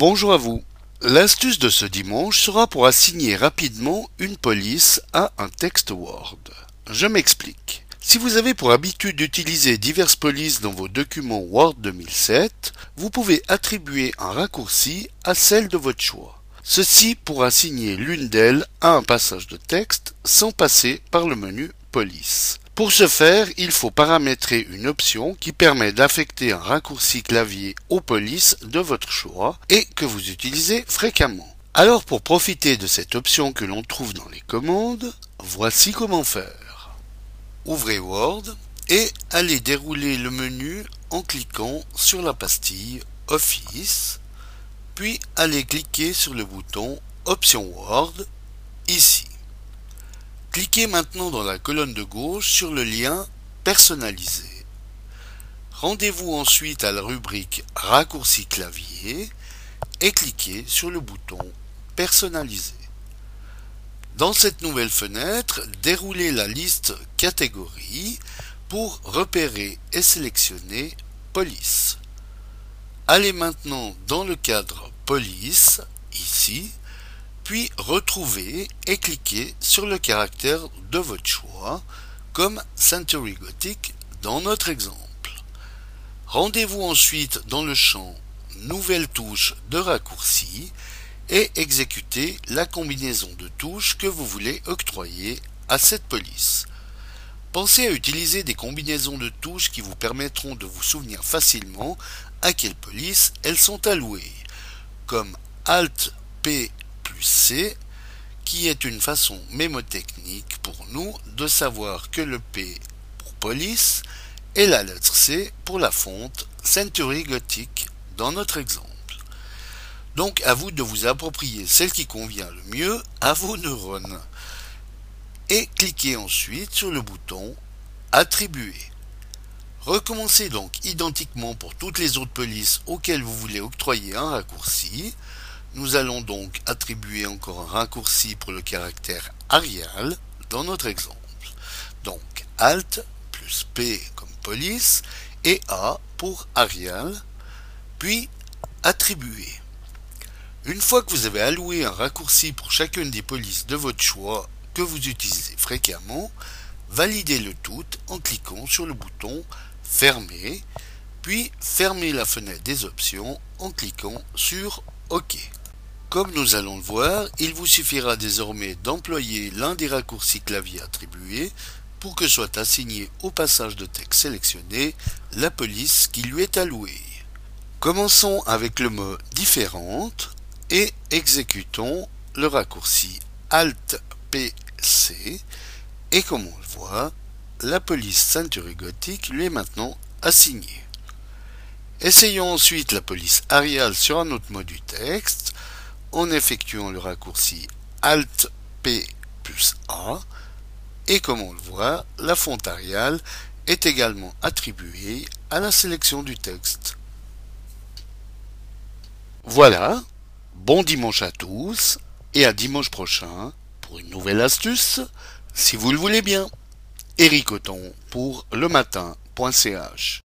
Bonjour à vous. L'astuce de ce dimanche sera pour assigner rapidement une police à un texte Word. Je m'explique. Si vous avez pour habitude d'utiliser diverses polices dans vos documents Word 2007, vous pouvez attribuer un raccourci à celle de votre choix. Ceci pour assigner l'une d'elles à un passage de texte sans passer par le menu Police. Pour ce faire, il faut paramétrer une option qui permet d'affecter un raccourci clavier aux polices de votre choix et que vous utilisez fréquemment. Alors pour profiter de cette option que l'on trouve dans les commandes, voici comment faire. Ouvrez Word et allez dérouler le menu en cliquant sur la pastille Office, puis allez cliquer sur le bouton Option Word ici. Cliquez maintenant dans la colonne de gauche sur le lien Personnaliser. Rendez-vous ensuite à la rubrique Raccourci clavier et cliquez sur le bouton Personnaliser. Dans cette nouvelle fenêtre, déroulez la liste Catégories pour repérer et sélectionner Police. Allez maintenant dans le cadre Police, ici, puis retrouvez et cliquez sur le caractère de votre choix, comme Century Gothic dans notre exemple. Rendez-vous ensuite dans le champ Nouvelle touche de raccourci et exécutez la combinaison de touches que vous voulez octroyer à cette police. Pensez à utiliser des combinaisons de touches qui vous permettront de vous souvenir facilement à quelle police elles sont allouées, comme Alt P C, qui est une façon mémotechnique pour nous de savoir que le P pour police et la lettre C pour la fonte Century Gothic dans notre exemple. Donc à vous de vous approprier celle qui convient le mieux à vos neurones. Et cliquez ensuite sur le bouton Attribuer. Recommencez donc identiquement pour toutes les autres polices auxquelles vous voulez octroyer un raccourci. Nous allons donc attribuer encore un raccourci pour le caractère Arial dans notre exemple. Donc Alt plus P comme police et A pour Arial, puis attribuer. Une fois que vous avez alloué un raccourci pour chacune des polices de votre choix que vous utilisez fréquemment, validez le tout en cliquant sur le bouton Fermer, puis fermez la fenêtre des options en cliquant sur OK. Comme nous allons le voir, il vous suffira désormais d'employer l'un des raccourcis clavier attribués pour que soit assigné au passage de texte sélectionné la police qui lui est allouée. Commençons avec le mot différente et exécutons le raccourci Alt PC et comme on le voit, la police ceinture gothique lui est maintenant assignée. Essayons ensuite la police Arial sur un autre mot du texte en effectuant le raccourci Alt P plus A et comme on le voit, la fonte Arial est également attribuée à la sélection du texte. Voilà, bon dimanche à tous et à dimanche prochain pour une nouvelle astuce, si vous le voulez bien. Eric Oton pour le matin.ch